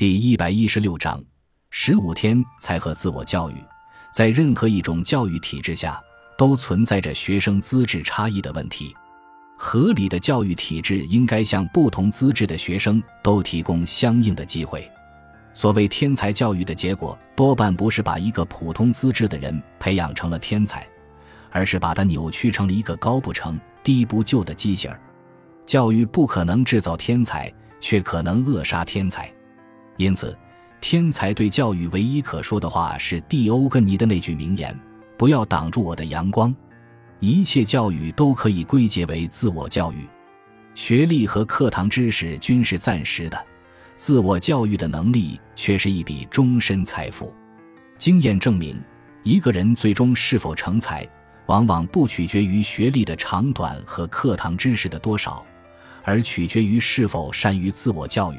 第一百一十六章：十五天才和自我教育。在任何一种教育体制下，都存在着学生资质差异的问题。合理的教育体制应该向不同资质的学生都提供相应的机会。所谓天才教育的结果，多半不是把一个普通资质的人培养成了天才，而是把他扭曲成了一个高不成低不就的畸形儿。教育不可能制造天才，却可能扼杀天才。因此，天才对教育唯一可说的话是蒂欧根尼的那句名言：“不要挡住我的阳光。”一切教育都可以归结为自我教育，学历和课堂知识均是暂时的，自我教育的能力却是一笔终身财富。经验证明，一个人最终是否成才，往往不取决于学历的长短和课堂知识的多少，而取决于是否善于自我教育。